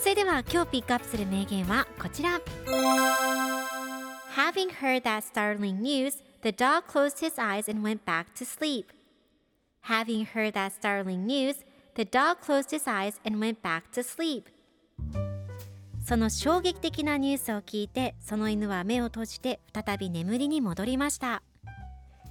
それでは今日ピックアップする名言はこちら Having heard that startling news, the dog closed his eyes and went back to sleep. Having heard that startling news, the dog closed his eyes and went back to sleep. その衝撃的なニュースを聞いて、その犬は目を閉じて再び眠りに戻りました。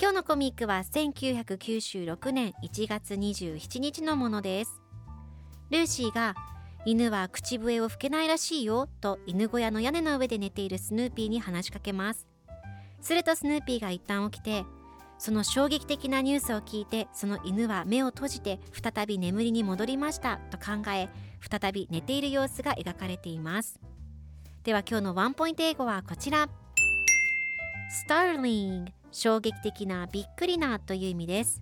今日のコミックは1996年1月27日のものです。ルーシーが犬は口笛を吹けないらしいよと犬小屋の屋根の上で寝ているスヌーピーに話しかけます。するとスヌーピーが一旦起きてその衝撃的なニュースを聞いてその犬は目を閉じて再び眠りに戻りましたと考え再び寝ている様子が描かれています。では今日のワンポイント英語はこちら。Starling 衝撃的なびっくりなという意味です。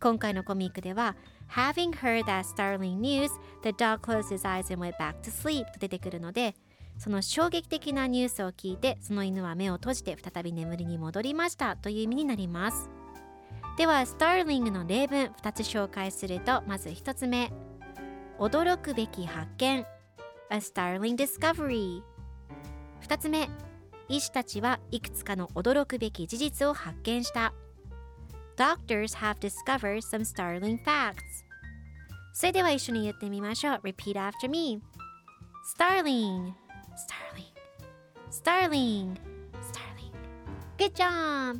今回のコミックでは Having heard that startling news, the dog closed his eyes and went back to sleep と出てくるのでその衝撃的なニュースを聞いてその犬は目を閉じて再び眠りに戻りましたという意味になります。ではスターリングの例文2つ紹介するとまず1つ目。驚くべき発見。A startling discovery 2つ目。医師たちはいくつかの驚くべき事実を発見した。Doctors have discovered some startling facts それでは一緒に言ってみましょう Repeat after me Starling Starling Starling Starling Good job!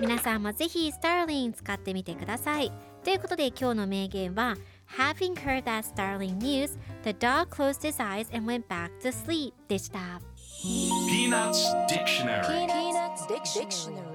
皆さんもぜひ Starling 使ってみてくださいということで今日の名言は Having heard that startling news, the dog closed his eyes and went back to sleep でした Peanuts Dictionary Dictionary. Dictionary.